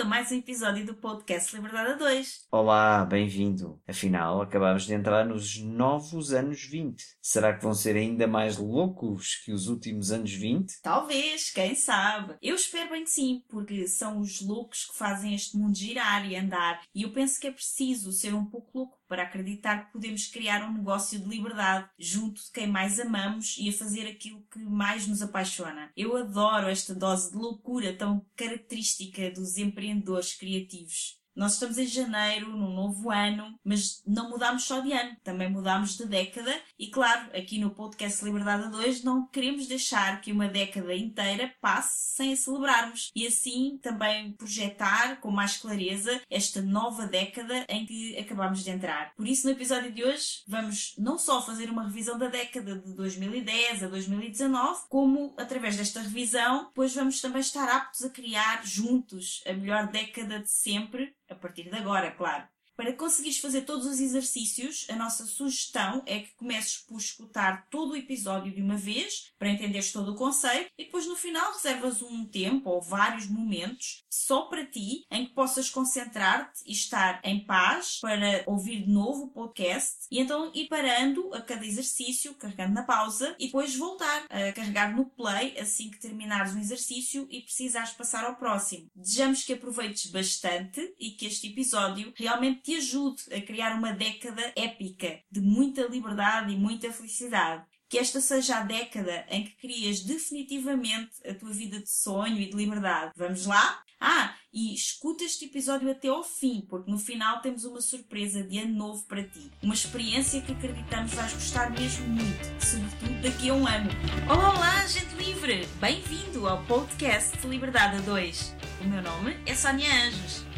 bem-vindo a mais um episódio do podcast Liberdade a 2. Olá, bem-vindo. Afinal, acabamos de entrar nos novos anos 20. Será que vão ser ainda mais loucos que os últimos anos 20? Talvez, quem sabe. Eu espero bem que sim, porque são os loucos que fazem este mundo girar e andar. E eu penso que é preciso ser um pouco louco para acreditar que podemos criar um negócio de liberdade junto de quem mais amamos e a fazer aquilo que mais nos apaixona. Eu adoro esta dose de loucura tão característica dos empreendedores criativos. Nós estamos em janeiro, num novo ano, mas não mudamos só de ano, também mudamos de década e, claro, aqui no podcast Liberdade a 2 não queremos deixar que uma década inteira passe sem a celebrarmos e assim também projetar com mais clareza esta nova década em que acabamos de entrar. Por isso, no episódio de hoje, vamos não só fazer uma revisão da década de 2010 a 2019, como através desta revisão, depois vamos também estar aptos a criar juntos a melhor década de sempre a partir de agora, claro. Para conseguires fazer todos os exercícios, a nossa sugestão é que comeces por escutar todo o episódio de uma vez, para entenderes todo o conceito, e depois no final reservas um tempo ou vários momentos só para ti, em que possas concentrar-te e estar em paz para ouvir de novo o podcast e então ir parando a cada exercício, carregando na pausa e depois voltar a carregar no play assim que terminares um exercício e precisares passar ao próximo. Desejamos que aproveites bastante e que este episódio realmente te ajude a criar uma década épica de muita liberdade e muita felicidade. Que esta seja a década em que crias definitivamente a tua vida de sonho e de liberdade. Vamos lá? Ah, e escuta este episódio até ao fim, porque no final temos uma surpresa de ano novo para ti. Uma experiência que acreditamos vais gostar mesmo muito, sobretudo daqui a um ano. Olá, gente livre! Bem-vindo ao podcast Liberdade a 2. O meu nome é Sónia Anjos.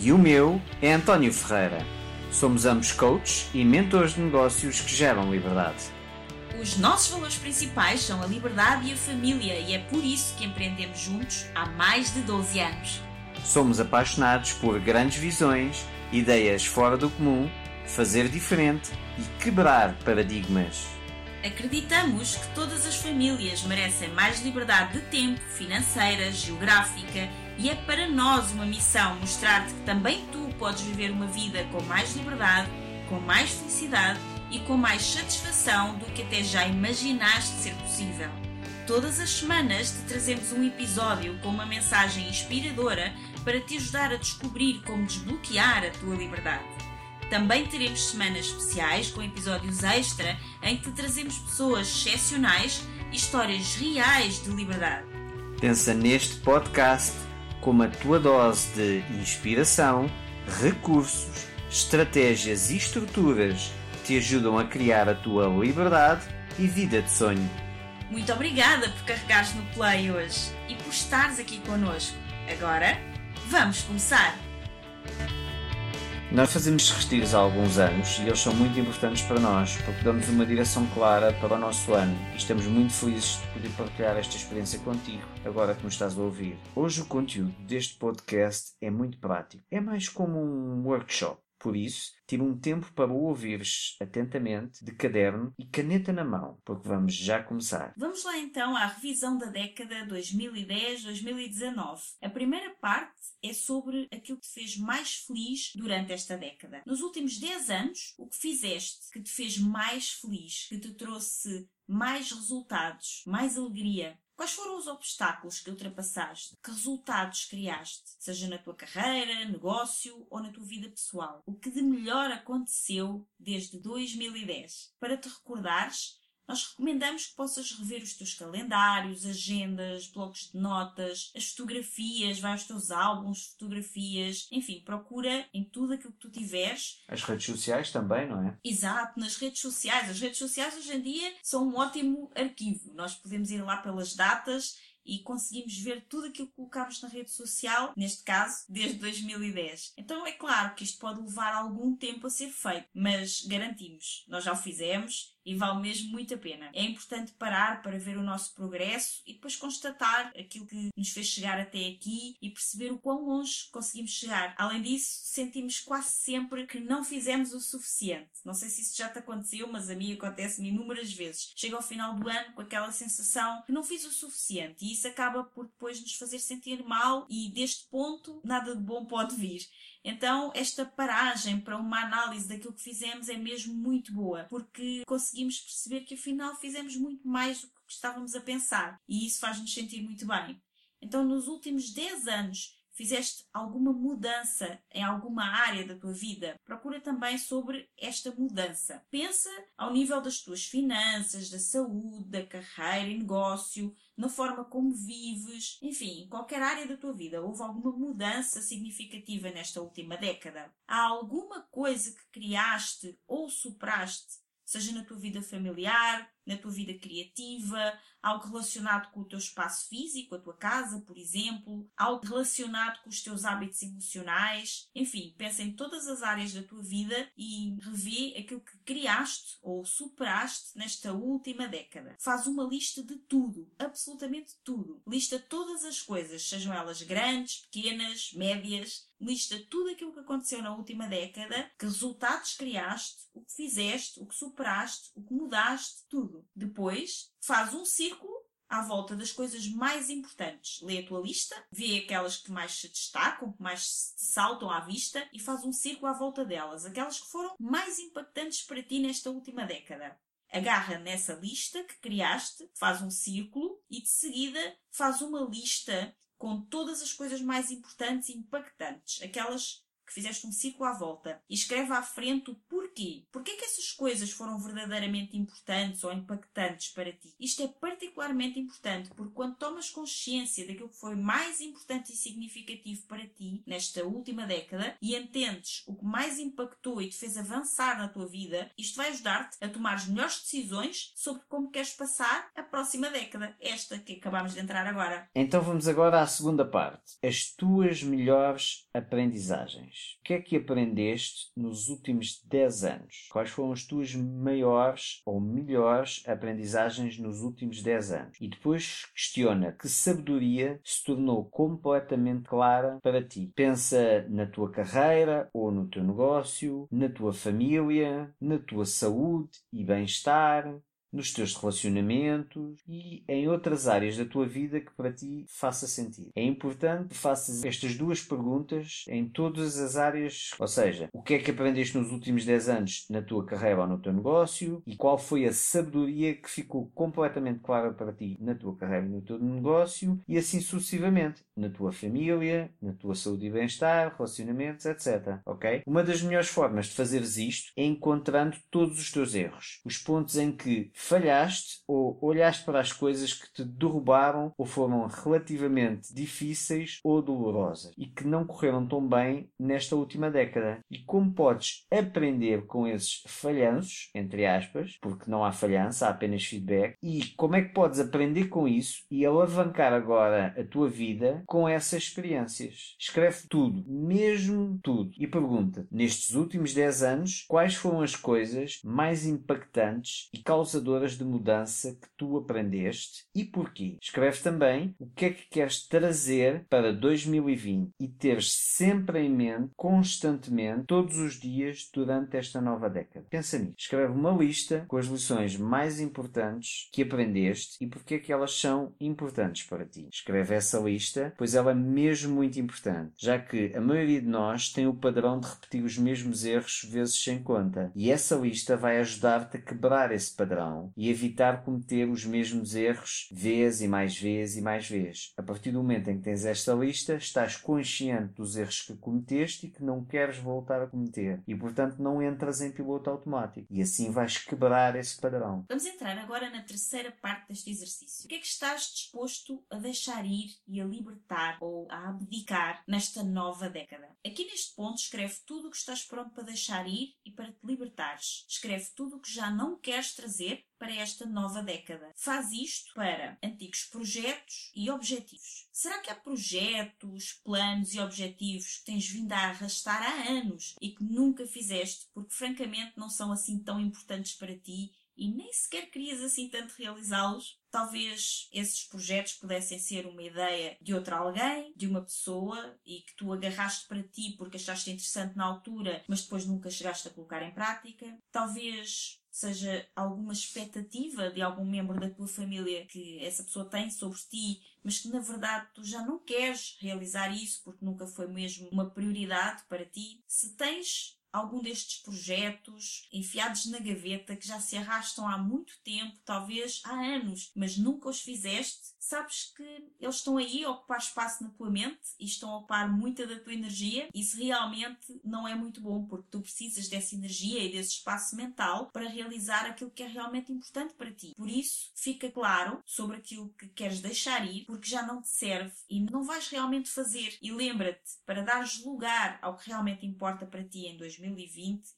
E o meu é António Ferreira. Somos ambos coaches e mentores de negócios que geram liberdade. Os nossos valores principais são a liberdade e a família, e é por isso que empreendemos juntos há mais de 12 anos. Somos apaixonados por grandes visões, ideias fora do comum, fazer diferente e quebrar paradigmas. Acreditamos que todas as famílias merecem mais liberdade de tempo, financeira, geográfica e é para nós uma missão mostrar-te que também tu podes viver uma vida com mais liberdade, com mais felicidade e com mais satisfação do que até já imaginaste ser possível. Todas as semanas te trazemos um episódio com uma mensagem inspiradora para te ajudar a descobrir como desbloquear a tua liberdade. Também teremos semanas especiais com episódios extra em que te trazemos pessoas excepcionais e histórias reais de liberdade. Pensa neste podcast como a tua dose de inspiração, recursos, estratégias e estruturas que te ajudam a criar a tua liberdade e vida de sonho. Muito obrigada por carregares no play hoje e por estares aqui connosco. Agora, vamos começar! Nós fazemos retiros há alguns anos e eles são muito importantes para nós porque dão-nos uma direção clara para o nosso ano e estamos muito felizes de poder partilhar esta experiência contigo, agora que nos estás a ouvir. Hoje o conteúdo deste podcast é muito prático, é mais como um workshop. Por isso, tira um tempo para ouvires atentamente, de caderno e caneta na mão, porque vamos já começar. Vamos lá então à revisão da década 2010-2019. A primeira parte é sobre aquilo que te fez mais feliz durante esta década. Nos últimos 10 anos, o que fizeste que te fez mais feliz, que te trouxe mais resultados, mais alegria, Quais foram os obstáculos que ultrapassaste? Que resultados criaste? Seja na tua carreira, negócio ou na tua vida pessoal. O que de melhor aconteceu desde 2010? Para te recordares, nós recomendamos que possas rever os teus calendários, agendas, blocos de notas, as fotografias, vai aos teus álbuns, fotografias, enfim, procura em tudo aquilo que tu tiveres. As redes sociais também, não é? Exato, nas redes sociais. As redes sociais hoje em dia são um ótimo arquivo. Nós podemos ir lá pelas datas e conseguimos ver tudo aquilo que colocámos na rede social, neste caso, desde 2010. Então é claro que isto pode levar algum tempo a ser feito, mas garantimos, nós já o fizemos e vale mesmo muito a pena. É importante parar para ver o nosso progresso e depois constatar aquilo que nos fez chegar até aqui e perceber o quão longe conseguimos chegar. Além disso, sentimos quase sempre que não fizemos o suficiente. Não sei se isso já te aconteceu, mas a mim acontece-me inúmeras vezes. Chego ao final do ano com aquela sensação que não fiz o suficiente e isso acaba por depois nos fazer sentir mal e deste ponto nada de bom pode vir. Então, esta paragem para uma análise daquilo que fizemos é mesmo muito boa, porque conseguimos perceber que afinal fizemos muito mais do que estávamos a pensar e isso faz-nos sentir muito bem. Então, nos últimos 10 anos, fizeste alguma mudança em alguma área da tua vida, procura também sobre esta mudança. Pensa ao nível das tuas finanças, da saúde, da carreira e negócio, na forma como vives, enfim, em qualquer área da tua vida. Houve alguma mudança significativa nesta última década? Há alguma coisa que criaste ou superaste, seja na tua vida familiar, na tua vida criativa, algo relacionado com o teu espaço físico, a tua casa, por exemplo, algo relacionado com os teus hábitos emocionais. Enfim, pensa em todas as áreas da tua vida e revê aquilo que criaste ou superaste nesta última década. Faz uma lista de tudo, absolutamente tudo. Lista todas as coisas, sejam elas grandes, pequenas, médias, lista tudo aquilo que aconteceu na última década, que resultados criaste, o que fizeste, o que superaste, o que mudaste, tudo. Depois, faz um círculo à volta das coisas mais importantes. Lê a tua lista, vê aquelas que mais se destacam, que mais saltam à vista e faz um círculo à volta delas, aquelas que foram mais impactantes para ti nesta última década. Agarra nessa lista que criaste, faz um círculo e de seguida faz uma lista com todas as coisas mais importantes e impactantes, aquelas que fizeste um ciclo à volta e escreve à frente o porquê. Porquê que essas coisas foram verdadeiramente importantes ou impactantes para ti? Isto é particularmente importante porque quando tomas consciência daquilo que foi mais importante e significativo para ti nesta última década e entendes o que mais impactou e te fez avançar na tua vida, isto vai ajudar-te a tomar as melhores decisões sobre como queres passar a próxima década, esta que acabamos de entrar agora. Então vamos agora à segunda parte. As tuas melhores aprendizagens. O que é que aprendeste nos últimos 10 anos? Quais foram as tuas maiores ou melhores aprendizagens nos últimos 10 anos? E depois questiona que sabedoria se tornou completamente clara para ti. Pensa na tua carreira ou no teu negócio, na tua família, na tua saúde e bem-estar, nos teus relacionamentos e em outras áreas da tua vida que para ti faça sentido. É importante que faças estas duas perguntas em todas as áreas, ou seja, o que é que aprendeste nos últimos 10 anos na tua carreira ou no teu negócio e qual foi a sabedoria que ficou completamente clara para ti na tua carreira e no teu negócio e assim sucessivamente, na tua família, na tua saúde e bem-estar, relacionamentos, etc. Ok? Uma das melhores formas de fazeres isto é encontrando todos os teus erros, os pontos em que falhaste ou olhaste para as coisas que te derrubaram ou foram relativamente difíceis ou dolorosas e que não correram tão bem nesta última década. E como podes aprender com esses falhanços, entre aspas, porque não há falhança, há apenas feedback, e como é que podes aprender com isso e alavancar agora a tua vida com essas experiências? Escreve tudo, mesmo tudo, e pergunta: nestes últimos 10 anos, quais foram as coisas mais impactantes e causadoras de mudança que tu aprendeste e porquê. Escreve também o que é que queres trazer para 2020 e teres sempre em mente, constantemente, todos os dias durante esta nova década. Pensa nisso. Escreve uma lista com as lições mais importantes que aprendeste e porque é que elas são importantes para ti. Escreve essa lista, pois ela é mesmo muito importante, já que a maioria de nós tem o padrão de repetir os mesmos erros vezes sem conta. E essa lista vai ajudar-te a quebrar esse padrão e evitar cometer os mesmos erros vez e mais vez e mais vez. A partir do momento em que tens esta lista, estás consciente dos erros que cometeste e que não queres voltar a cometer. E, portanto, não entras em piloto automático. E assim vais quebrar esse padrão. Vamos entrar agora na terceira parte deste exercício. O que é que estás disposto a deixar ir e a libertar ou a abdicar nesta nova década? Aqui neste ponto, escreve tudo o que estás pronto para deixar ir e para te libertares. Escreve tudo o que já não queres trazer para esta nova década. Faz isto para antigos projetos e objetivos. Será que há projetos, planos e objetivos que tens vindo a arrastar há anos e que nunca fizeste porque francamente não são assim tão importantes para ti e nem sequer querias assim tanto realizá-los, talvez esses projetos pudessem ser uma ideia de outra alguém, de uma pessoa e que tu agarraste para ti porque achaste interessante na altura, mas depois nunca chegaste a colocar em prática. Talvez seja alguma expectativa de algum membro da tua família que essa pessoa tem sobre ti, mas que na verdade tu já não queres realizar isso porque nunca foi mesmo uma prioridade para ti. Se tens algum destes projetos enfiados na gaveta que já se arrastam há muito tempo, talvez há anos, mas nunca os fizeste, sabes que eles estão aí a ocupar espaço na tua mente e estão a ocupar muita da tua energia. Isso realmente não é muito bom, porque tu precisas dessa energia e desse espaço mental para realizar aquilo que é realmente importante para ti. Por isso, fica claro sobre aquilo que queres deixar ir, porque já não te serve e não vais realmente fazer. E lembra-te, para dares lugar ao que realmente importa para ti em 2020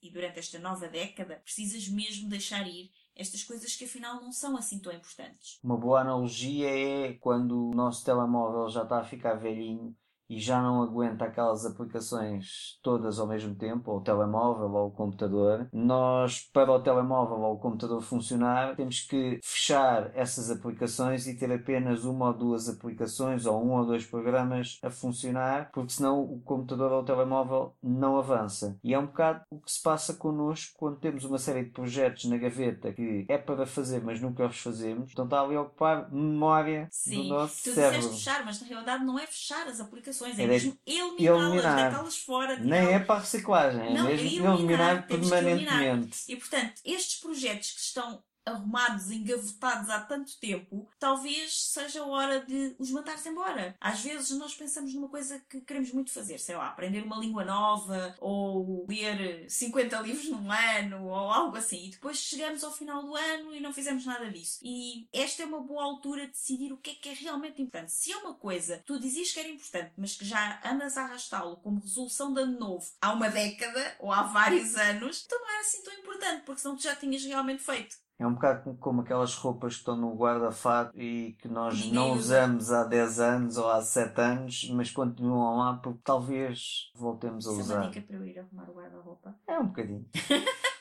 e durante esta nova década, precisas mesmo deixar ir estas coisas que afinal não são assim tão importantes. Uma boa analogia é quando o nosso telemóvel já está a ficar velhinho e já não aguenta aquelas aplicações todas ao mesmo tempo, ou o telemóvel ou o computador, nós, para o telemóvel ou o computador funcionar, temos que fechar essas aplicações e ter apenas uma ou duas aplicações ou um ou dois programas a funcionar, porque senão o computador ou o telemóvel não avança. E é um bocado o que se passa connosco quando temos uma série de projetos na gaveta que é para fazer, mas nunca os fazemos. Então está ali a ocupar memória Sim, do nosso tu cérebro. disseste fechar, mas na realidade não é fechar as aplicações, é É mesmo eliminá-las, eliminar. deitá-las fora. Nem é para a reciclagem, é Não, mesmo eliminar, eliminar que eliminar. permanentemente. E portanto, estes projetos que estão arrumados, engavotados há tanto tempo, talvez seja a hora de os mandares embora. Às vezes nós pensamos numa coisa que queremos muito fazer, sei lá, aprender uma língua nova, ou ler 50 livros num ano, ou algo assim. E depois chegamos ao final do ano e não fizemos nada disso. E esta é uma boa altura de decidir o que é que é realmente importante. Se é uma coisa que tu dizias que era importante, mas que já andas a arrastá-lo como resolução de ano novo há uma década ou há vários anos, então não era assim tão importante, porque senão tu já tinhas realmente feito. É um bocado como- aquelas roupas que estão no guarda-fato e que nós não usa. usamos há 10 anos ou há 7 anos, mas continuam lá porque talvez voltemos a Isso é usar. dica para eu ir arrumar o guarda-roupa. É um bocadinho.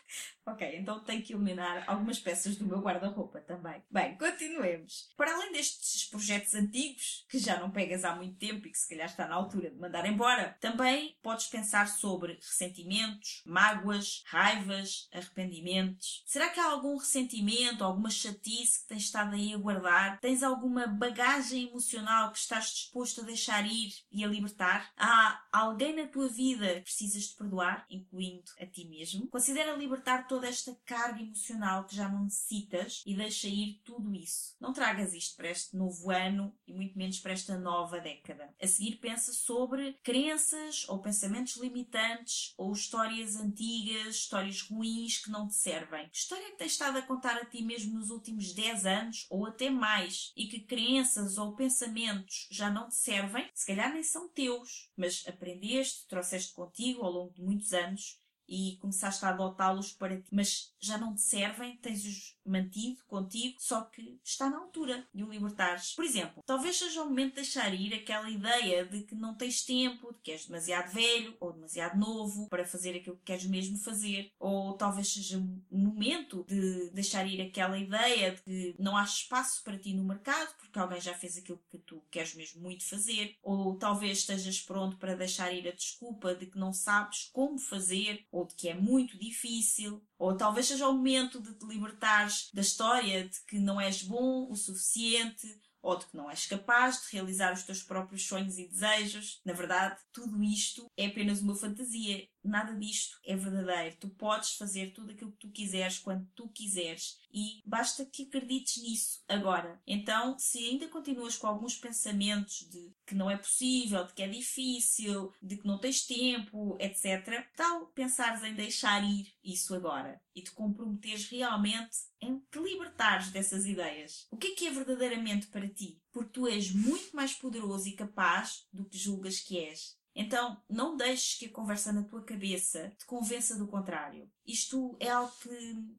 Ok, então tenho que eliminar algumas peças do meu guarda-roupa também. Bem, continuemos. Para além destes projetos antigos, que já não pegas há muito tempo e que se calhar está na altura de mandar embora, também podes pensar sobre ressentimentos, mágoas, raivas, arrependimentos. Será que há algum ressentimento, alguma chatice que tens estado aí a guardar? Tens alguma bagagem emocional que estás disposto a deixar ir e a libertar? Há alguém na tua vida que precisas de perdoar, incluindo a ti mesmo? Considera libertar toda esta carga emocional que já não necessitas e deixa ir tudo isso. Não tragas isto para este novo ano e muito menos para esta nova década. A seguir pensa sobre crenças ou pensamentos limitantes ou histórias antigas, histórias ruins que não te servem. Que história que tens estado a contar a ti mesmo nos últimos 10 anos ou até mais e que crenças ou pensamentos já não te servem? Se calhar nem são teus, mas aprendeste, trouxeste contigo ao longo de muitos anos e começaste a adotá-los para ti, mas já não te servem, tens-os mantido contigo, só que está na altura de o libertares. Por exemplo, talvez seja o momento de deixar ir aquela ideia de que não tens tempo, de que és demasiado velho ou demasiado novo para fazer aquilo que queres mesmo fazer, ou talvez seja um momento de deixar ir aquela ideia de que não há espaço para ti no mercado porque alguém já fez aquilo que tu queres mesmo muito fazer, ou talvez estejas pronto para deixar ir a desculpa de que não sabes como fazer ou de que é muito difícil, ou talvez seja o momento de te libertares da história de que não és bom o suficiente ou de que não és capaz de realizar os teus próprios sonhos e desejos. Na verdade, tudo isto é apenas uma fantasia. Nada disto é verdadeiro. Tu podes fazer tudo aquilo que tu quiseres quando tu quiseres e basta que acredites nisso agora. Então, se ainda continuas com alguns pensamentos de que não é possível, de que é difícil, de que não tens tempo, etc., tal pensares em deixar ir isso agora e te comprometeres realmente em te libertares dessas ideias. O que é que é verdadeiramente para ti? Porque tu és muito mais poderoso e capaz do que julgas que és. Então, não deixes que a conversa na tua cabeça te convença do contrário. Isto é algo que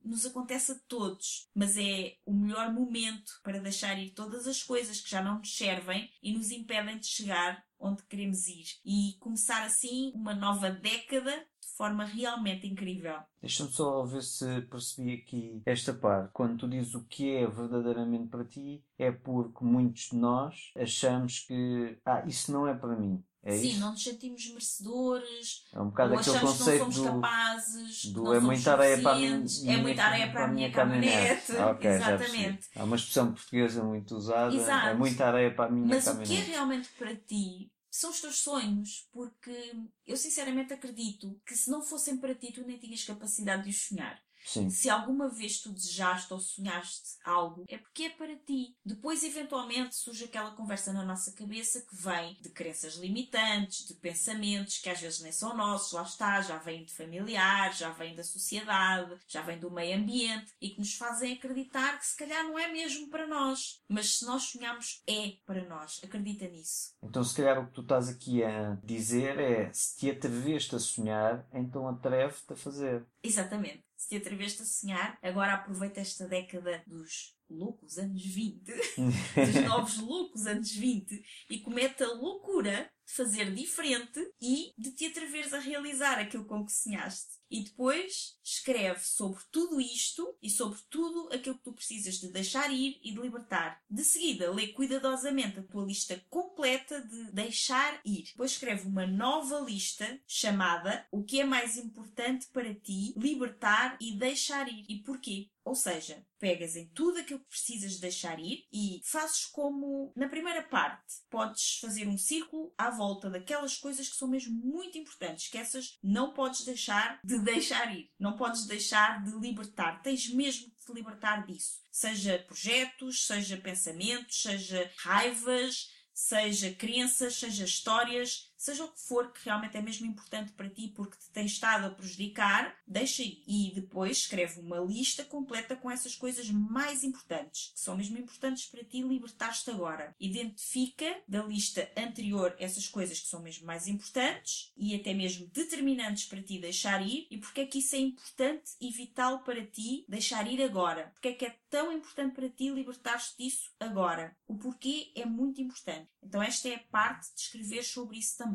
nos acontece a todos, mas é o melhor momento para deixar ir todas as coisas que já não nos servem e nos impedem de chegar onde queremos ir e começar assim uma nova década de forma realmente incrível. Deixa-me só ver se percebi aqui esta parte. Quando tu dizes o que é verdadeiramente para ti, é porque muitos de nós achamos que ah, isso não é para mim. É Sim, isso? não nos sentimos merecedores, É um bocado aquele achamos que não somos do, capazes, do não é somos muita areia para a minha, é muita areia para a minha caminhonete. Ah, ok, já Exatamente. Há uma expressão portuguesa muito usada. Exato. É muita areia para a minha Mas o que é caminhonete. realmente para ti são os teus sonhos, porque eu sinceramente acredito que se não fossem para ti, tu nem tinhas capacidade de os sonhar. Sim. Se alguma vez tu desejaste ou sonhaste algo, é porque é para ti. Depois, eventualmente, surge aquela conversa na nossa cabeça que vem de crenças limitantes, de pensamentos que às vezes nem são nossos, lá está, já vêm de familiares, já vêm da sociedade, já vêm do meio ambiente e que nos fazem acreditar que se calhar não é mesmo para nós. Mas se nós sonhamos, é para nós. Acredita nisso. Então, se calhar o que tu estás aqui a dizer é se te atreveste a sonhar, então atreve-te a fazer. Exatamente. Se te atreveste a sonhar, agora aproveita esta década dos loucos anos 20, dos novos loucos anos 20, e comete a loucura fazer diferente e de te atreveres a realizar aquilo com que sonhaste. E depois escreve sobre tudo isto e sobre tudo aquilo que tu precisas de deixar ir e de libertar. De seguida, lê cuidadosamente a tua lista completa de deixar ir. Depois escreve uma nova lista chamada O que é mais importante para ti libertar e deixar ir. E porquê? Ou seja, pegas em tudo aquilo que precisas de deixar ir e fazes como na primeira parte. Podes fazer um círculo à volta daquelas coisas que são mesmo muito importantes, que essas não podes deixar de deixar ir. Não podes deixar de libertar. Tens mesmo de te libertar disso. Seja projetos, seja pensamentos, seja raivas, seja crenças, seja histórias, seja o que for que realmente é mesmo importante para ti porque te tem estado a prejudicar, deixa. E depois escreve uma lista completa com essas coisas mais importantes, que são mesmo importantes para ti libertar-te agora. Identifica da lista anterior essas coisas que são mesmo mais importantes e até mesmo determinantes para ti deixar ir e porque é que isso é importante e vital para ti deixar ir agora. Porque é que é tão importante para ti libertar-te disso agora. O porquê é muito importante. Então esta é a parte de escrever sobre isso também.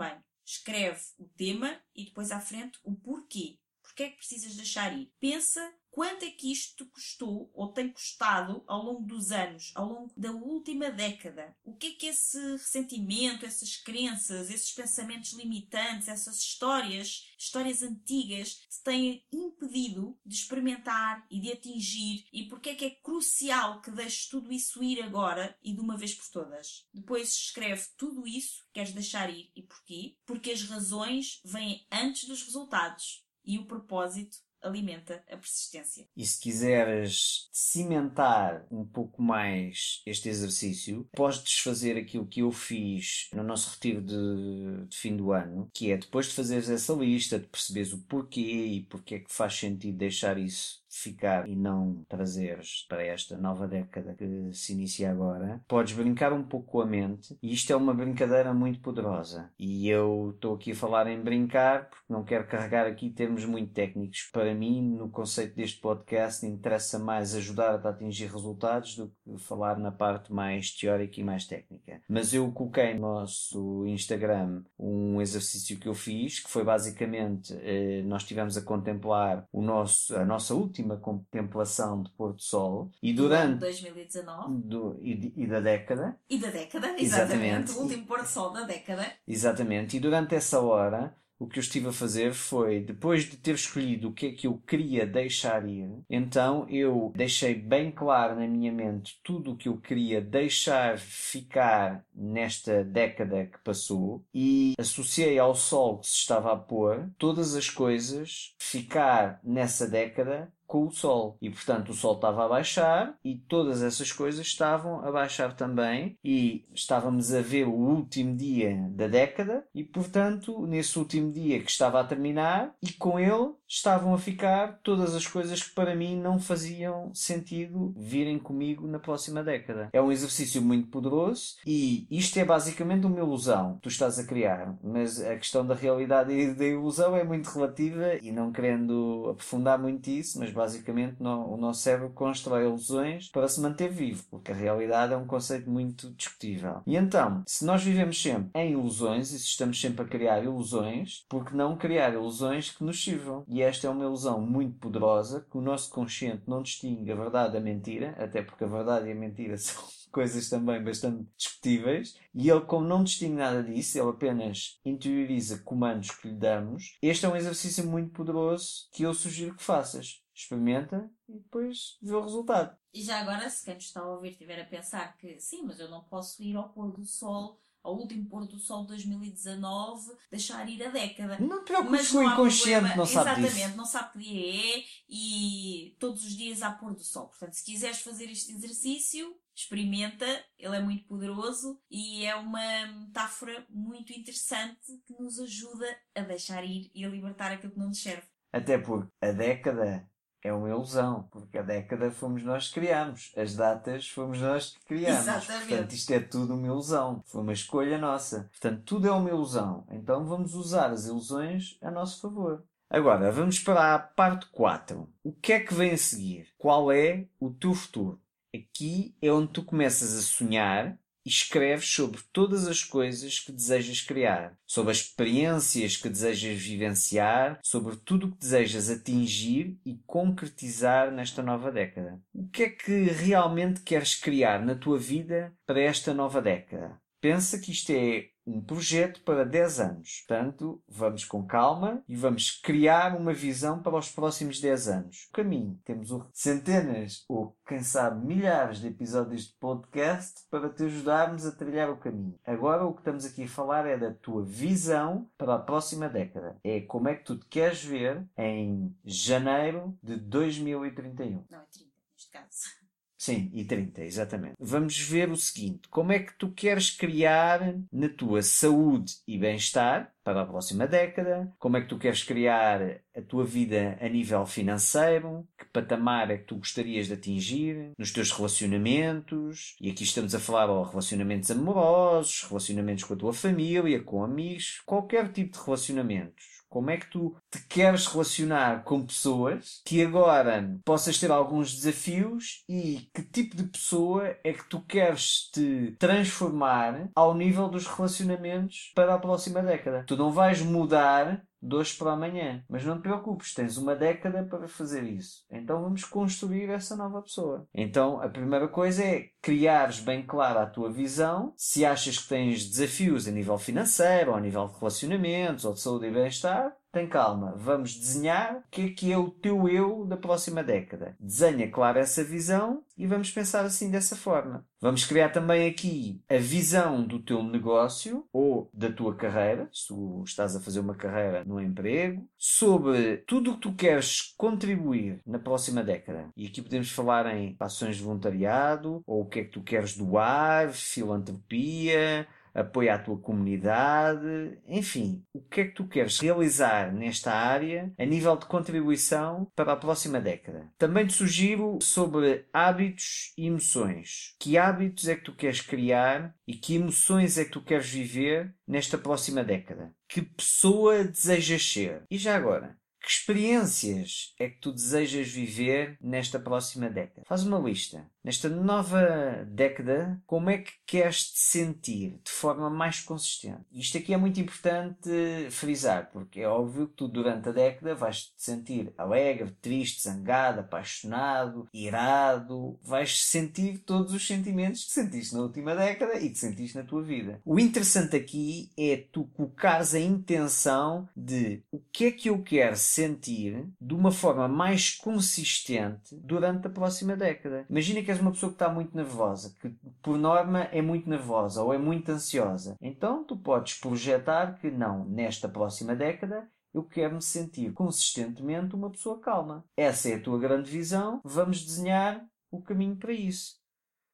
Escreve o tema e depois à frente o porquê. Porquê é que precisas deixar ir? Pensa quanto é que isto custou ou tem custado ao longo dos anos, ao longo da última década. O que é que esse ressentimento, essas crenças, esses pensamentos limitantes, essas histórias, histórias antigas, te têm impedido de experimentar e de atingir e porque é que é crucial que deixes tudo isso ir agora e de uma vez por todas. Depois escreve tudo isso que queres deixar ir e porquê? Porque as razões vêm antes dos resultados e o propósito alimenta a persistência. E se quiseres cimentar um pouco mais este exercício, podes desfazer aquilo que eu fiz no nosso retiro de, de fim do ano, que é depois de fazeres essa lista, de perceberes o porquê e porque é que faz sentido deixar isso ficar e não trazeres para esta nova década que se inicia agora, podes brincar um pouco com a mente e isto é uma brincadeira muito poderosa. E eu estou aqui a falar em brincar porque não quero carregar aqui termos muito técnicos. Para mim, no conceito deste podcast, interessa mais ajudar a atingir resultados do que falar na parte mais teórica e mais técnica. Mas eu coloquei no nosso Instagram um exercício que eu fiz, que foi basicamente eh, nós tivemos a contemplar o nosso, a nossa última contemplação de pôr do sol e durante 2019 do, e, e da década e da década, Exatamente. exatamente, o último pôr do sol da década. Exatamente. E durante essa hora, o que eu estive a fazer foi, depois de ter escolhido o que é que eu queria deixar ir, então eu deixei bem claro na minha mente tudo o que eu queria deixar ficar nesta década que passou e associei ao sol que se estava a pôr todas as coisas ficar nessa década com o sol. E portanto o sol estava a baixar e todas essas coisas estavam a baixar também e estávamos a ver o último dia da década e portanto nesse último dia que estava a terminar e com ele estavam a ficar todas as coisas que para mim não faziam sentido virem comigo na próxima década. É um exercício muito poderoso e isto é basicamente uma ilusão que tu estás a criar, mas a questão da realidade e da ilusão é muito relativa e não querendo aprofundar muito isso, mas Basicamente, no, o nosso cérebro constrói ilusões para se manter vivo, porque a realidade é um conceito muito discutível. E então, se nós vivemos sempre em ilusões e se estamos sempre a criar ilusões, por que não criar ilusões que nos sirvam? E esta é uma ilusão muito poderosa que o nosso consciente não distingue a verdade da mentira, até porque a verdade e a mentira são coisas também bastante discutíveis, e ele, como não distingue nada disso, ele apenas interioriza comandos que lhe damos. Este é um exercício muito poderoso que eu sugiro que faças. Experimenta e depois vê o resultado. E já agora, se quem está a ouvir estiver a pensar que sim, mas eu não posso ir ao pôr do sol ao último pôr do sol de 2019, deixar ir a década. Não te preocupes com o inconsciente, não sabe Exatamente, disso. não sabe que dia é e todos os dias há pôr do sol. Portanto, se quiseres fazer este exercício, experimenta, ele é muito poderoso e é uma metáfora muito interessante que nos ajuda a deixar ir e a libertar aquilo que não nos serve. Até porque a década é uma ilusão, porque a década fomos nós que criámos, as datas fomos nós que criámos. Exatamente. Portanto, isto é tudo uma ilusão, foi uma escolha nossa. Portanto, tudo é uma ilusão. Então vamos usar as ilusões a nosso favor. Agora, vamos para a parte 4. O que é que vem a seguir? Qual é o teu futuro? Aqui é onde tu começas a sonhar escreves sobre todas as coisas que desejas criar, sobre as experiências que desejas vivenciar, sobre tudo o que desejas atingir e concretizar nesta nova década. O que é que realmente queres criar na tua vida para esta nova década? Pensa que isto é um projeto para 10 anos. Portanto, vamos com calma e vamos criar uma visão para os próximos 10 anos. O caminho. Temos centenas ou, quem sabe, milhares de episódios de podcast para te ajudarmos a trilhar o caminho. Agora, o que estamos aqui a falar é da tua visão para a próxima década. É como é que tu te queres ver em janeiro de 2031. Não, é 30 neste caso. Sim, e 30, exatamente. Vamos ver o seguinte: como é que tu queres criar na tua saúde e bem-estar para a próxima década? Como é que tu queres criar a tua vida a nível financeiro? Que patamar é que tu gostarias de atingir nos teus relacionamentos? E aqui estamos a falar de relacionamentos amorosos, relacionamentos com a tua família, com amigos, qualquer tipo de relacionamentos. Como é que tu te queres relacionar com pessoas que agora possas ter alguns desafios e que tipo de pessoa é que tu queres te transformar ao nível dos relacionamentos para a próxima década? Tu não vais mudar de hoje para amanhã. Mas não te preocupes, tens uma década para fazer isso. Então vamos construir essa nova pessoa. Então a primeira coisa é criares bem clara a tua visão. Se achas que tens desafios a nível financeiro, ou a nível de relacionamentos, ou de saúde e bem-estar, tem calma, vamos desenhar o que é que é o teu eu da próxima década. Desenha claro essa visão e vamos pensar assim dessa forma. Vamos criar também aqui a visão do teu negócio ou da tua carreira, se tu estás a fazer uma carreira no emprego, sobre tudo o que tu queres contribuir na próxima década. E aqui podemos falar em ações de voluntariado, ou o que é que tu queres doar, filantropia, apoio à tua comunidade, enfim, o que é que tu queres realizar nesta área a nível de contribuição para a próxima década. Também te sugiro sobre hábitos e emoções. Que hábitos é que tu queres criar e que emoções é que tu queres viver nesta próxima década? Que pessoa desejas ser? E já agora, que experiências é que tu desejas viver nesta próxima década? Faz uma lista. Nesta nova década, como é que queres te sentir de forma mais consistente? Isto aqui é muito importante frisar, porque é óbvio que tu durante a década vais te sentir alegre, triste, zangado, apaixonado, irado, vais sentir todos os sentimentos que sentiste na última década e que sentiste na tua vida. O interessante aqui é tu colocares a intenção de o que é que eu quero sentir de uma forma mais consistente durante a próxima década. Imagina que és uma pessoa que está muito nervosa, que por norma é muito nervosa ou é muito ansiosa. Então tu podes projetar que não, nesta próxima década eu quero me sentir consistentemente uma pessoa calma. Essa é a tua grande visão, vamos desenhar o caminho para isso.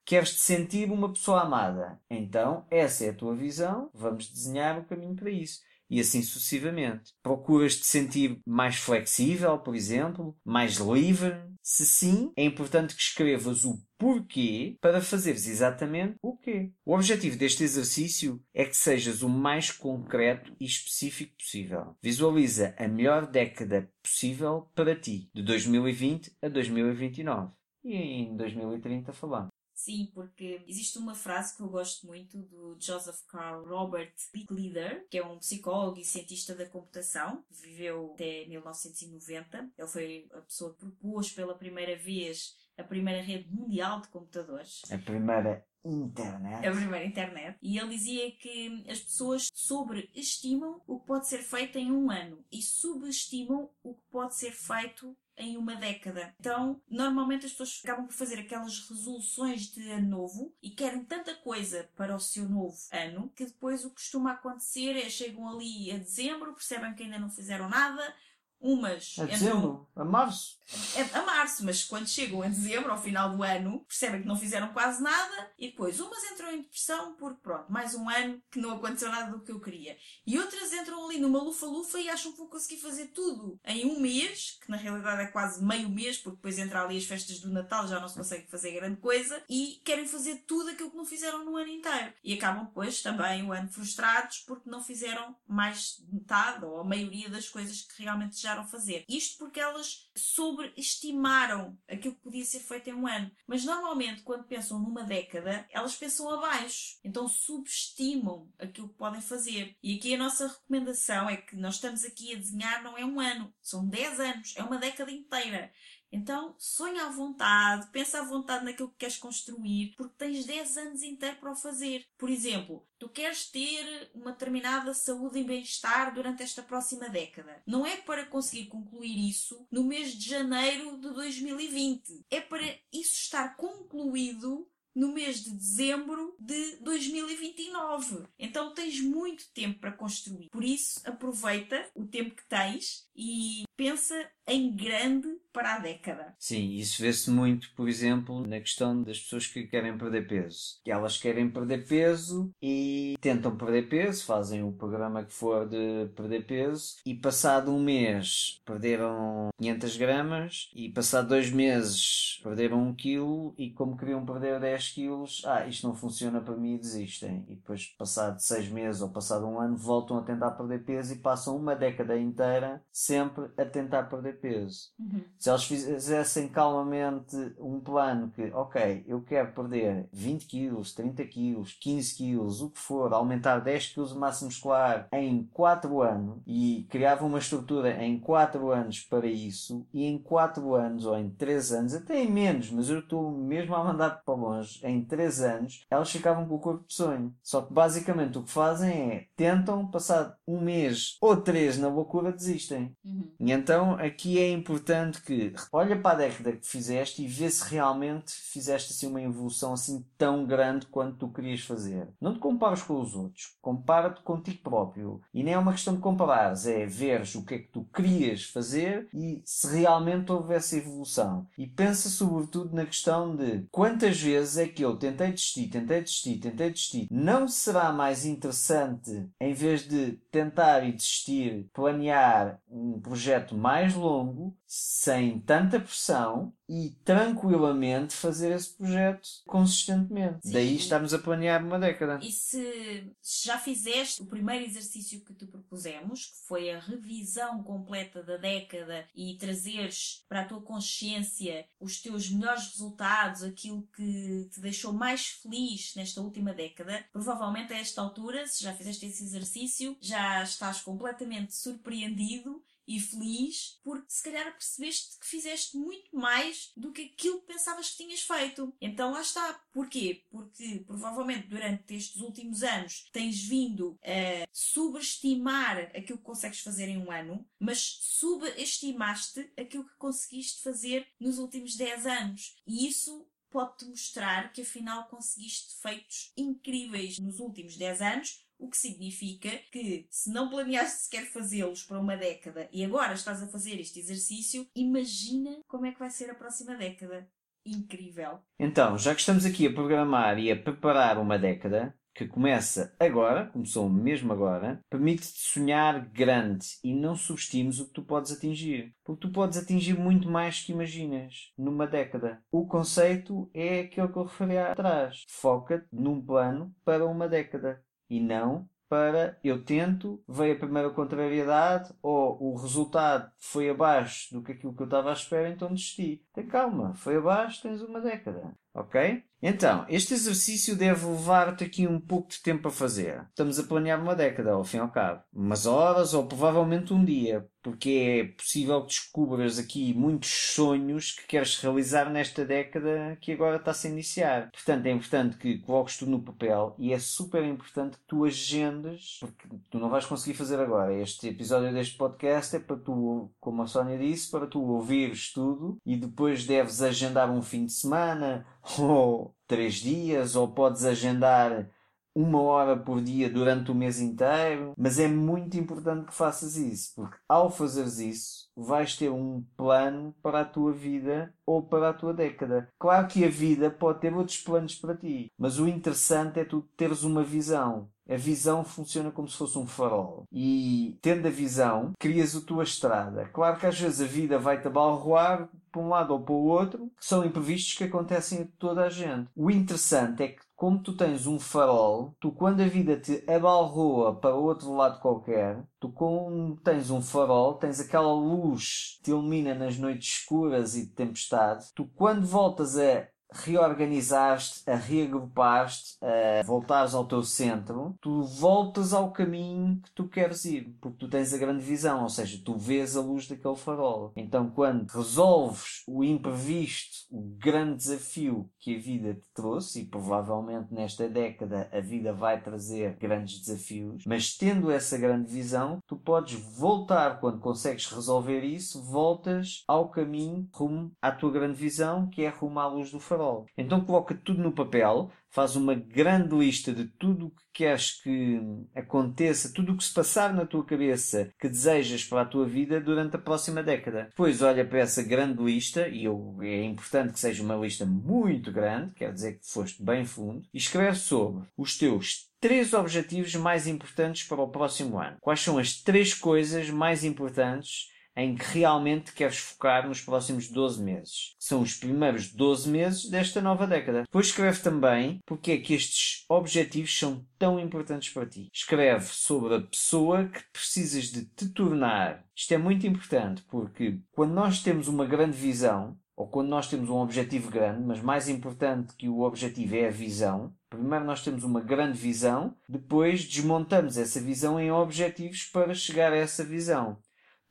Queres te sentir uma pessoa amada? Então, essa é a tua visão, vamos desenhar o caminho para isso e assim sucessivamente. Procuras te sentir mais flexível, por exemplo, mais livre, Se sim, é importante que escrevas o porquê para fazeres exatamente o quê. O objetivo deste exercício é que sejas o mais concreto e específico possível. Visualiza a melhor década possível para ti, de 2020 a 2029. E em 2030 falamos. Sim, porque existe uma frase que eu gosto muito do Joseph Carl Robert Licklider, que é um psicólogo e cientista da computação, viveu até 1990. Ele foi a pessoa que propôs pela primeira vez a primeira rede mundial de computadores. A primeira internet. A primeira internet. E ele dizia que as pessoas sobreestimam o que pode ser feito em um ano e subestimam o que pode ser feito em uma década. Então, normalmente as pessoas acabam por fazer aquelas resoluções de ano novo e querem tanta coisa para o seu novo ano que depois o que costuma acontecer é chegam ali a dezembro, percebem que ainda não fizeram nada, umas a dezembro, a março. É a março, mas quando chegam a dezembro, ao final do ano, percebem que não fizeram quase nada e depois umas entram em depressão porque, pronto, mais um ano que não aconteceu nada do que eu queria. E outras entram ali numa lufa-lufa e acham que vão conseguir fazer tudo em um mês, que na realidade é quase meio mês, porque depois entra ali as festas do Natal, já não se consegue fazer grande coisa, e querem fazer tudo aquilo que não fizeram no ano inteiro. E acabam depois também o ano frustrados porque não fizeram mais de metade ou a maioria das coisas que realmente desejaram fazer. Isto porque elas sobreestimaram aquilo que podia ser feito em um ano. Mas normalmente, quando pensam numa década, elas pensam abaixo. Então subestimam aquilo que podem fazer. E aqui a nossa recomendação é que nós estamos aqui a desenhar não é um ano, são 10 anos, é uma década inteira. Então, sonha à vontade, pensa à vontade naquilo que queres construir, porque tens 10 anos inteiros para o fazer. Por exemplo, tu queres ter uma determinada saúde e bem-estar durante esta próxima década. Não é para conseguir concluir isso no mês de janeiro de 2020. É para isso estar concluído no mês de dezembro de 2029. Então tens muito tempo para construir. Por isso, aproveita o tempo que tens e pensa em grande para a década. Sim, isso vê-se muito, por exemplo, na questão das pessoas que querem perder peso. Que elas querem perder peso e tentam perder peso, fazem o programa que for de perder peso e passado um mês perderam 500 gramas e passado dois meses perderam um quilo e como queriam perder 10 quilos, ah, isto não funciona para mim e desistem. E depois, passado seis meses ou passado um ano, voltam a tentar perder peso e passam uma década inteira sempre a tentar perder peso. Uhum. Se eles fizessem calmamente um plano que, ok, eu quero perder 20 quilos, 30 quilos, 15 quilos, o que for, aumentar 10 quilos de massa muscular em 4 anos e criavam uma estrutura em 4 anos para isso e em 4 anos ou em 3 anos, até em menos, mas eu estou mesmo a mandar para longe, em 3 anos, elas ficavam com o corpo de sonho. Só que basicamente o que fazem é tentam passar um mês ou três na loucura desistem. Uhum. E então aqui é importante que olha para a década que fizeste e vê se realmente fizeste assim uma evolução assim tão grande quanto tu querias fazer. Não te compares com os outros, compara-te contigo próprio. E nem é uma questão de comparares, é veres o que é que tu querias fazer e se realmente houve essa evolução. E pensa sobretudo na questão de quantas vezes é que eu tentei desistir, tentei desistir, tentei desistir. Não será mais interessante, em vez de tentar e desistir, planear um projeto mais longo, sem tanta pressão e tranquilamente fazer esse projeto consistentemente. Sim. Daí estamos a planear uma década. E se já fizeste o primeiro exercício que te propusemos, que foi a revisão completa da década e trazeres para a tua consciência os teus melhores resultados, aquilo que te deixou mais feliz nesta última década, provavelmente a esta altura, se já fizeste esse exercício, já estás completamente surpreendido e feliz porque se calhar percebeste que fizeste muito mais do que aquilo que pensavas que tinhas feito. Então lá está. Porquê? Porque provavelmente durante estes últimos anos tens vindo a subestimar aquilo que consegues fazer em um ano, mas subestimaste aquilo que conseguiste fazer nos últimos 10 anos. E isso pode-te mostrar que afinal conseguiste feitos incríveis nos últimos 10 anos, o que significa que se não planeaste sequer fazê-los para uma década e agora estás a fazer este exercício, imagina como é que vai ser a próxima década. Incrível. Então, já que estamos aqui a programar e a preparar uma década, que começa agora, começou mesmo agora, permite-te sonhar grande e não subestimes o que tu podes atingir. Porque tu podes atingir muito mais que imaginas numa década. O conceito é aquele que eu referi atrás. Foca-te num plano para uma década e não para eu tento, veio a primeira contrariedade ou o resultado foi abaixo do que aquilo que eu estava à espera, então desisti. Tem calma, foi abaixo, tens uma década. Ok? Então, este exercício deve levar-te aqui um pouco de tempo a fazer. Estamos a planear uma década, ao fim e ao cabo. Umas horas ou provavelmente um dia, porque é possível que descubras aqui muitos sonhos que queres realizar nesta década que agora está a iniciar. Portanto, é importante que coloques tudo no papel e é super importante que tu agendas, porque tu não vais conseguir fazer agora. Este episódio deste podcast é para tu, como a Sónia disse, para tu ouvires tudo e depois deves agendar um fim de semana ou três dias, ou podes agendar uma hora por dia durante o mês inteiro, mas é muito importante que faças isso, porque ao fazeres isso, vais ter um plano para a tua vida ou para a tua década. Claro que a vida pode ter outros planos para ti, mas o interessante é tu teres uma visão. A visão funciona como se fosse um farol. E tendo a visão, crias a tua estrada. Claro que às vezes a vida vai-te abalroar para um lado ou para o outro, são imprevistos que acontecem a toda a gente. O interessante é que como tu tens um farol, tu quando a vida te abalroa para outro lado qualquer, tu como tens um farol, tens aquela luz que te ilumina nas noites escuras e de tempestade, tu quando voltas a reorganizaste, a reagrupaste, a voltares ao teu centro, tu voltas ao caminho que tu queres ir, porque tu tens a grande visão, ou seja, tu vês a luz daquele farol. Então, quando resolves o imprevisto, o grande desafio que a vida te trouxe, e provavelmente nesta década a vida vai trazer grandes desafios, mas tendo essa grande visão, tu podes voltar quando consegues resolver isso, voltas ao caminho rumo à tua grande visão, que é rumo à luz do farol Então coloca tudo no papel, faz uma grande lista de tudo o que queres que aconteça, tudo o que se passar na tua cabeça que desejas para a tua vida durante a próxima década. Depois olha para essa grande lista, e eu, é importante que seja uma lista muito grande, quer dizer que foste bem fundo, e escreve sobre os teus três objetivos mais importantes para o próximo ano. Quais são as três coisas mais importantes em que realmente queres focar nos próximos 12 meses. São os primeiros 12 meses desta nova década. Depois escreve também porque é que estes objetivos são tão importantes para ti. Escreve sobre a pessoa que precisas de te tornar. Isto é muito importante porque quando nós temos uma grande visão, ou quando nós temos um objetivo grande, mas mais importante que o objetivo é a visão, Primeiro nós temos uma grande visão, depois desmontamos essa visão em objetivos para chegar a essa visão.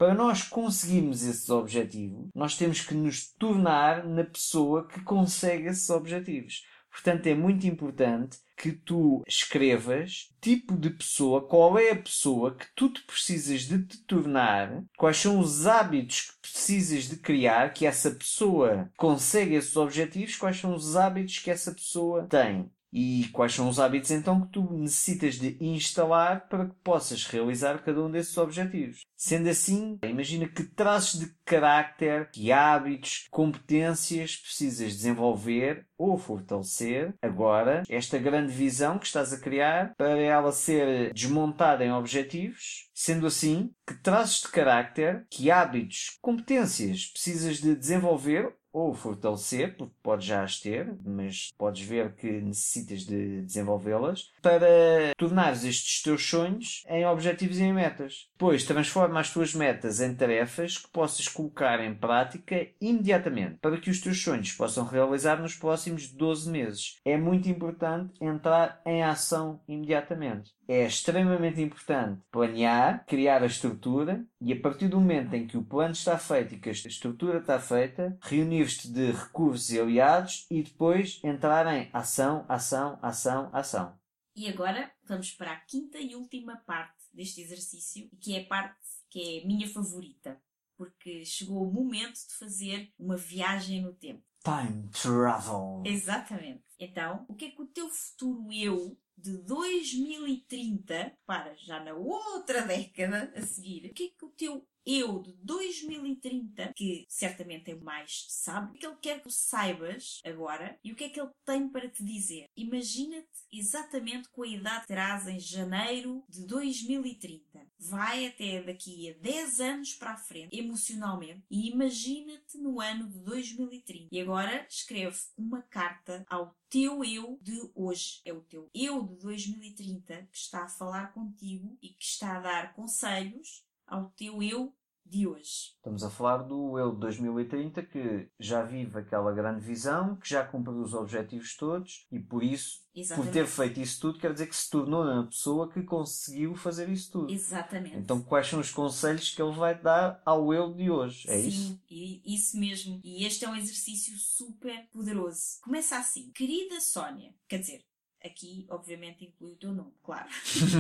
Para nós conseguirmos esses objetivos, nós temos que nos tornar na pessoa que consegue esses objetivos. Portanto, é muito importante que tu escrevas tipo de pessoa, qual é a pessoa que tu te precisas de te tornar, quais são os hábitos que precisas de criar, que essa pessoa consegue esses objetivos, quais são os hábitos que essa pessoa tem. E quais são os hábitos então que tu necessitas de instalar para que possas realizar cada um desses objetivos? Sendo assim, imagina que traços de carácter, que hábitos, competências precisas desenvolver ou fortalecer agora esta grande visão que estás a criar para ela ser desmontada em objetivos. Sendo assim, que traços de carácter, que hábitos, competências precisas de desenvolver ou fortalecer, porque podes já as ter, mas podes ver que necessitas de desenvolvê-las, para tornares estes teus sonhos em objetivos e em metas. Depois, transforma as tuas metas em tarefas que possas colocar em prática imediatamente, para que os teus sonhos possam realizar nos próximos 12 meses. É muito importante entrar em ação imediatamente é extremamente importante planear, criar a estrutura e a partir do momento em que o plano está feito e que a estrutura está feita, reunir-te de recursos e aliados e depois entrar em ação, ação, ação, ação. E agora vamos para a quinta e última parte deste exercício, que é a parte que é minha favorita, porque chegou o momento de fazer uma viagem no tempo. Time travel. Exatamente. Então, o que é que o teu futuro eu de 2030, para já na outra década a seguir, o que é que o teu eu de 2030, que certamente é mais sabe, o que ele quer que tu saibas agora e o que é que ele tem para te dizer. Imagina-te exatamente com a idade que terás em janeiro de 2030. Vai até daqui a 10 anos para a frente, emocionalmente, e imagina-te no ano de 2030. E agora escreve uma carta ao teu eu de hoje. É o teu eu de 2030 que está a falar contigo e que está a dar conselhos ao teu eu de hoje. Estamos a falar do eu de 2030 que já vive aquela grande visão, que já cumpriu os objetivos todos e por isso, Exatamente. por ter feito isso tudo, quer dizer que se tornou uma pessoa que conseguiu fazer isso tudo. Exatamente. Então, quais são os conselhos que ele vai dar ao eu de hoje? É Sim, isso? Sim, isso mesmo. E este é um exercício super poderoso. Começa assim: Querida Sónia, quer dizer, Aqui, obviamente, inclui o teu nome, claro.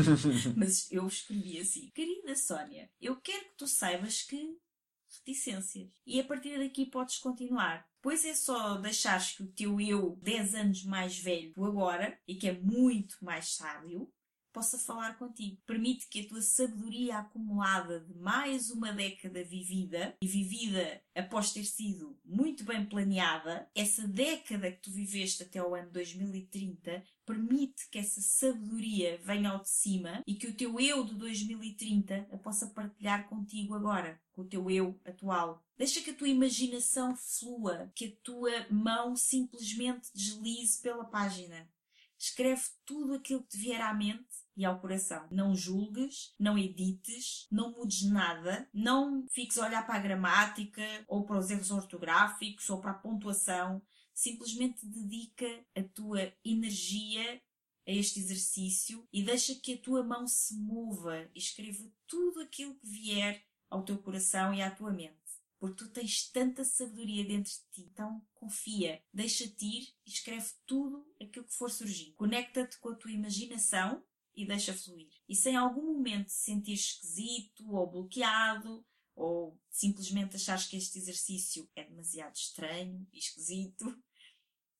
Mas eu escrevi assim: Querida Sónia, eu quero que tu saibas que. reticências. E a partir daqui podes continuar. Pois é só deixares que o teu eu 10 anos mais velho do agora e que é muito mais sábio possa falar contigo. Permite que a tua sabedoria acumulada de mais uma década vivida, e vivida após ter sido muito bem planeada, essa década que tu viveste até o ano 2030, permite que essa sabedoria venha ao de cima e que o teu eu de 2030 a possa partilhar contigo agora, com o teu eu atual. Deixa que a tua imaginação flua, que a tua mão simplesmente deslize pela página. Escreve tudo aquilo que te vier à mente e ao coração. Não julgues, não edites, não mudes nada, não fiques a olhar para a gramática ou para os erros ortográficos ou para a pontuação. Simplesmente dedica a tua energia a este exercício e deixa que a tua mão se mova e escreva tudo aquilo que vier ao teu coração e à tua mente porque tu tens tanta sabedoria dentro de ti. Então confia, deixa-te ir e escreve tudo aquilo que for surgindo. Conecta-te com a tua imaginação e deixa fluir. E se em algum momento te sentir esquisito ou bloqueado, ou simplesmente achares que este exercício é demasiado estranho e esquisito,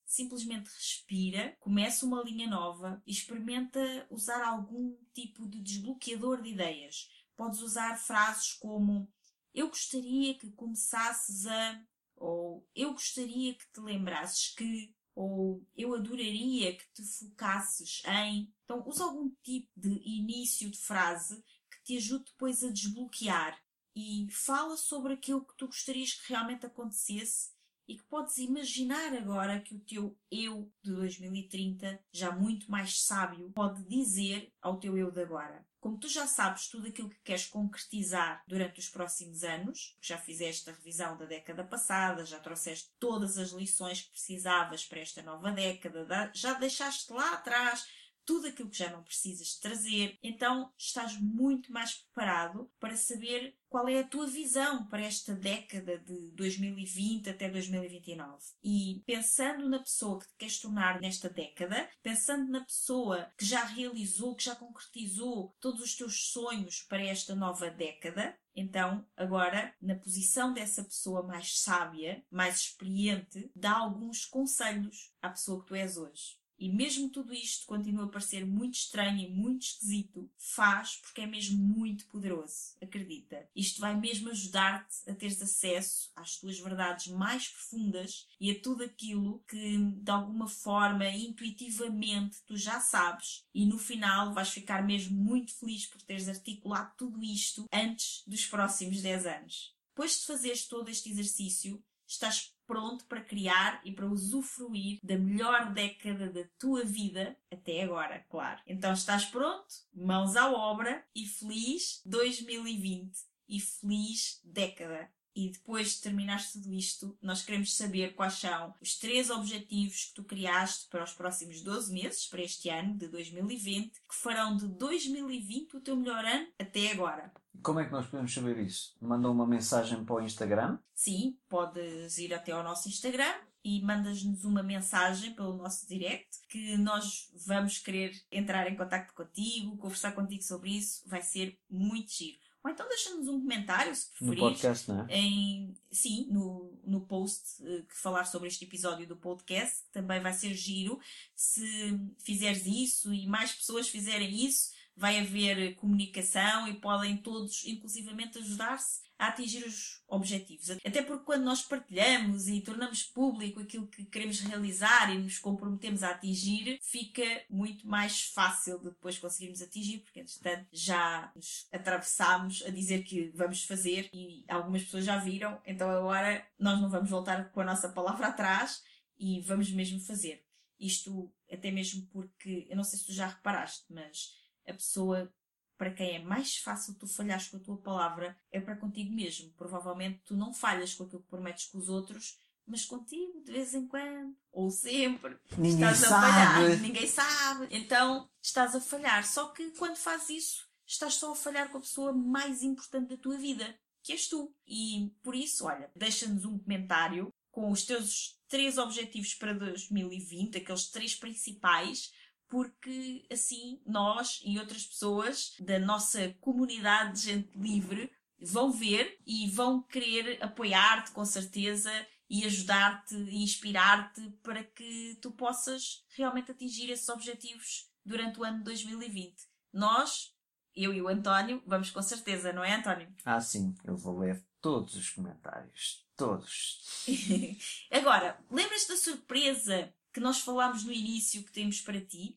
simplesmente respira, começa uma linha nova e experimenta usar algum tipo de desbloqueador de ideias. Podes usar frases como eu gostaria que começasses a, ou eu gostaria que te lembrasses que, ou eu adoraria que te focasses em. Então, usa algum tipo de início de frase que te ajude depois a desbloquear e fala sobre aquilo que tu gostarias que realmente acontecesse e que podes imaginar agora que o teu eu de 2030, já muito mais sábio, pode dizer ao teu eu de agora. Como tu já sabes tudo aquilo que queres concretizar durante os próximos anos, já fizeste a revisão da década passada, já trouxeste todas as lições que precisavas para esta nova década, já deixaste lá atrás tudo aquilo que já não precisas trazer, então estás muito mais preparado para saber qual é a tua visão para esta década de 2020 até 2029. E pensando na pessoa que te queres tornar nesta década, pensando na pessoa que já realizou, que já concretizou todos os teus sonhos para esta nova década, então, agora, na posição dessa pessoa mais sábia, mais experiente, dá alguns conselhos à pessoa que tu és hoje. E mesmo tudo isto continua a parecer muito estranho e muito esquisito, faz porque é mesmo muito poderoso. Acredita. Isto vai mesmo ajudar-te a teres acesso às tuas verdades mais profundas e a tudo aquilo que, de alguma forma, intuitivamente, tu já sabes. E no final vais ficar mesmo muito feliz por teres articulado tudo isto antes dos próximos 10 anos. Depois de fazeres todo este exercício, estás pronto para criar e para usufruir da melhor década da tua vida até agora, claro. Então estás pronto? Mãos à obra e feliz 2020 e feliz década. E depois de terminares tudo isto, nós queremos saber quais são os três objetivos que tu criaste para os próximos 12 meses, para este ano de 2020, que farão de 2020 o teu melhor ano até agora. Como é que nós podemos saber isso? Manda uma mensagem para o Instagram? Sim, podes ir até ao nosso Instagram e mandas-nos uma mensagem pelo nosso direct que nós vamos querer entrar em contato contigo, conversar contigo sobre isso. Vai ser muito giro. Ou então deixa-nos um comentário, se preferir. No podcast, não é? Em, sim, no, no post uh, que falar sobre este episódio do podcast, que também vai ser giro. Se fizeres isso e mais pessoas fizerem isso, vai haver comunicação e podem todos, inclusivamente, ajudar-se a atingir os objetivos. Até porque quando nós partilhamos e tornamos público aquilo que queremos realizar e nos comprometemos a atingir, fica muito mais fácil de depois conseguirmos atingir, porque entretanto já nos atravessámos a dizer que vamos fazer e algumas pessoas já viram, então agora nós não vamos voltar com a nossa palavra atrás e vamos mesmo fazer. Isto até mesmo porque, eu não sei se tu já reparaste, mas a pessoa para quem é mais fácil tu falhares com a tua palavra é para contigo mesmo. Provavelmente tu não falhas com aquilo que prometes com os outros, mas contigo, de vez em quando, ou sempre, Ninguém estás sabe. a falhar. Ninguém sabe. Então estás a falhar. Só que quando fazes isso, estás só a falhar com a pessoa mais importante da tua vida, que és tu. E por isso, olha, deixa-nos um comentário com os teus três objetivos para 2020, aqueles três principais porque assim nós e outras pessoas da nossa comunidade de gente livre vão ver e vão querer apoiar-te com certeza e ajudar-te e inspirar-te para que tu possas realmente atingir esses objetivos durante o ano de 2020. Nós, eu e o António, vamos com certeza, não é, António? Ah, sim, eu vou ler todos os comentários. Todos. Agora, lembras-te da surpresa que nós falámos no início que temos para ti?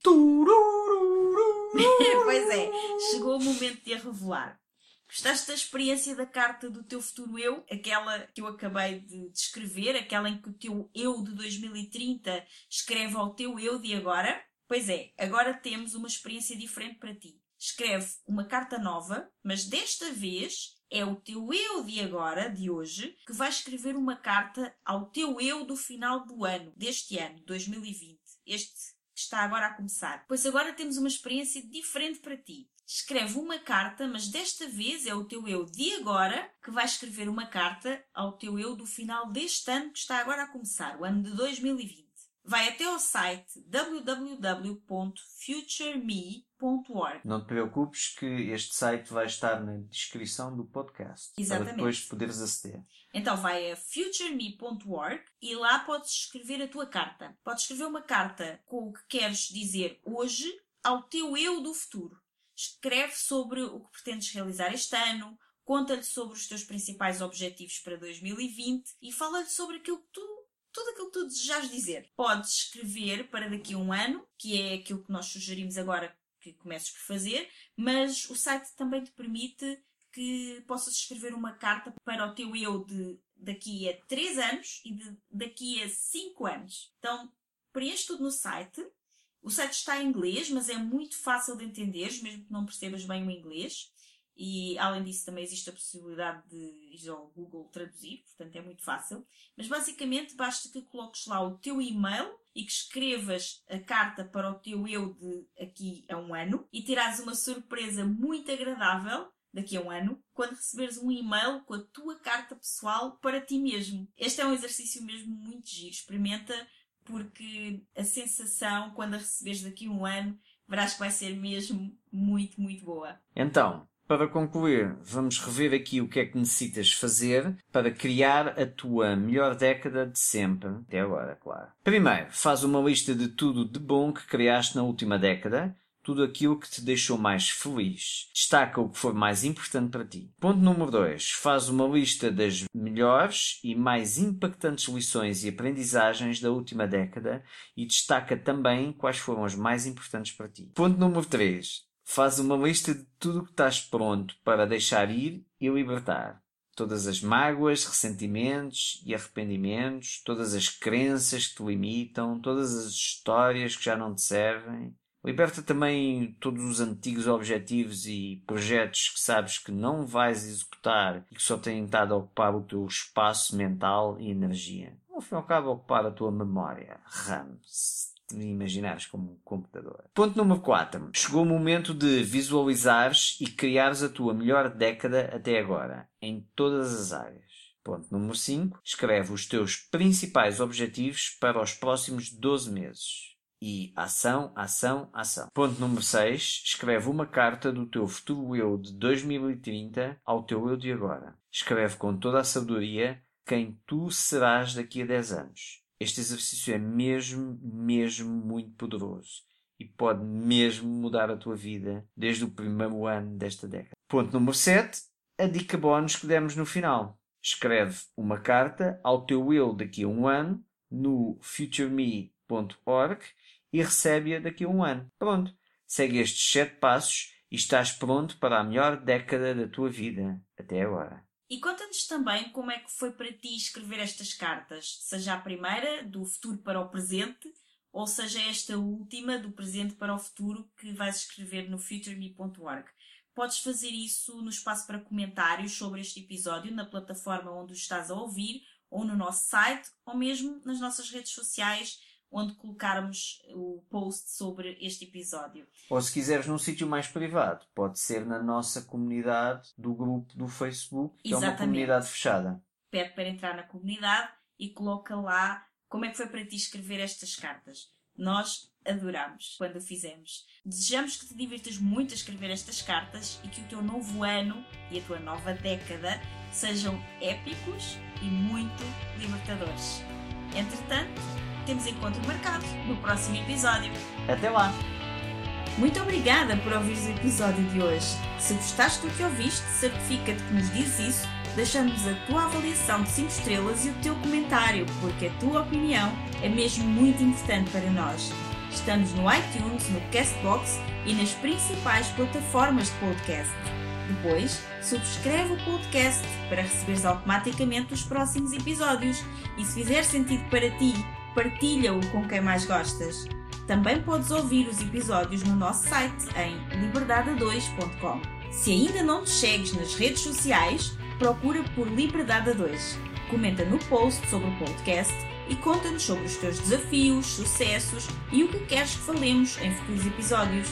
pois é, chegou o momento de a revelar. Gostaste da experiência da carta do teu futuro eu? Aquela que eu acabei de descrever, aquela em que o teu eu de 2030 escreve ao teu eu de agora? Pois é, agora temos uma experiência diferente para ti. Escreve uma carta nova, mas desta vez é o teu eu de agora, de hoje, que vai escrever uma carta ao teu eu do final do ano, deste ano, 2020. Este que está agora a começar. Pois agora temos uma experiência diferente para ti. Escreve uma carta, mas desta vez é o teu eu de agora que vai escrever uma carta ao teu eu do final deste ano que está agora a começar, o ano de 2020 vai até ao site Não te preocupes que este site vai estar na descrição do podcast. Exatamente. Para depois poderes aceder. Então vai a futureme.org e lá podes escrever a tua carta. Podes escrever uma carta com o que queres dizer hoje ao teu eu do futuro. Escreve sobre o que pretendes realizar este ano, conta-lhe sobre os teus principais objetivos para 2020 e fala-lhe sobre aquilo que tu tudo aquilo que tu desejas dizer. Podes escrever para daqui a um ano, que é aquilo que nós sugerimos agora que comeces por fazer, mas o site também te permite que possas escrever uma carta para o teu eu de daqui a 3 anos e de daqui a 5 anos. Então, preenche tudo no site. O site está em inglês, mas é muito fácil de entender, mesmo que não percebas bem o inglês. E além disso também existe a possibilidade de ir ao Google traduzir, portanto é muito fácil. Mas basicamente basta que coloques lá o teu e-mail e que escrevas a carta para o teu eu de aqui a um ano e terás uma surpresa muito agradável daqui a um ano, quando receberes um e-mail com a tua carta pessoal para ti mesmo. Este é um exercício mesmo muito giro. Experimenta porque a sensação quando a receberes daqui a um ano verás que vai ser mesmo muito, muito boa. Então, para concluir, vamos rever aqui o que é que necessitas fazer para criar a tua melhor década de sempre, até agora, claro. Primeiro, faz uma lista de tudo de bom que criaste na última década, tudo aquilo que te deixou mais feliz. Destaca o que for mais importante para ti. Ponto número 2. Faz uma lista das melhores e mais impactantes lições e aprendizagens da última década e destaca também quais foram as mais importantes para ti. Ponto número 3 Faz uma lista de tudo o que estás pronto para deixar ir e libertar. Todas as mágoas, ressentimentos e arrependimentos, todas as crenças que te limitam, todas as histórias que já não te servem. Liberta também todos os antigos objetivos e projetos que sabes que não vais executar e que só têm estado a ocupar o teu espaço mental e energia. Ao fim e ao cabo, ocupar a tua memória, RAM, de imaginares como um computador. Ponto número 4. Chegou o momento de visualizares e criares a tua melhor década até agora, em todas as áreas. Ponto número 5. Escreve os teus principais objetivos para os próximos 12 meses. E ação, ação, ação. Ponto número 6. Escreve uma carta do teu futuro eu de 2030 ao teu eu de agora. Escreve com toda a sabedoria quem tu serás daqui a 10 anos. Este exercício é mesmo, mesmo muito poderoso e pode mesmo mudar a tua vida desde o primeiro ano desta década. Ponto número 7. A dica bónus que demos no final. Escreve uma carta ao teu eu daqui a um ano no futureme.org e recebe-a daqui a um ano. Pronto. Segue estes 7 passos e estás pronto para a melhor década da tua vida até agora. E conta-nos também como é que foi para ti escrever estas cartas, seja a primeira, do futuro para o presente, ou seja esta última, do presente para o futuro, que vais escrever no futureme.org. Podes fazer isso no espaço para comentários sobre este episódio, na plataforma onde o estás a ouvir, ou no nosso site, ou mesmo nas nossas redes sociais, onde colocarmos o post sobre este episódio. Ou se quiseres num sítio mais privado, pode ser na nossa comunidade do grupo do Facebook, que Exatamente. é uma comunidade fechada. Pede para entrar na comunidade e coloca lá como é que foi para ti escrever estas cartas. Nós adoramos quando o fizemos. Desejamos que te divirtas muito a escrever estas cartas e que o teu novo ano e a tua nova década sejam épicos e muito libertadores. Entretanto, temos encontro marcado no próximo episódio. Até lá! Muito obrigada por ouvir o episódio de hoje. Se gostaste do que ouviste, certifica-te que nos dizes isso, deixando-nos a tua avaliação de 5 estrelas e o teu comentário, porque a tua opinião é mesmo muito importante para nós. Estamos no iTunes, no Castbox e nas principais plataformas de podcast. Depois, subscreve o podcast para receberes automaticamente os próximos episódios e se fizer sentido para ti, partilha-o com quem mais gostas. Também podes ouvir os episódios no nosso site em liberdade2.com. Se ainda não nos segues nas redes sociais, procura por Liberdade 2. Comenta no post sobre o podcast e conta-nos sobre os teus desafios, sucessos e o que queres que falemos em futuros episódios.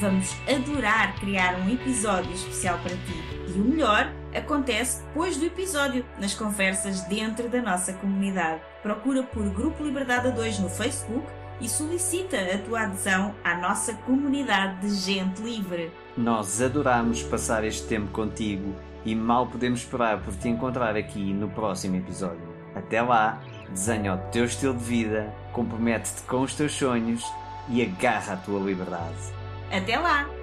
Vamos adorar criar um episódio especial para ti. E o melhor acontece depois do episódio, nas conversas dentro da nossa comunidade. Procura por Grupo Liberdade 2 no Facebook e solicita a tua adesão à nossa comunidade de gente livre. Nós adoramos passar este tempo contigo e mal podemos esperar por te encontrar aqui no próximo episódio. Até lá, desenha o teu estilo de vida, compromete-te com os teus sonhos e agarra a tua liberdade. Até lá!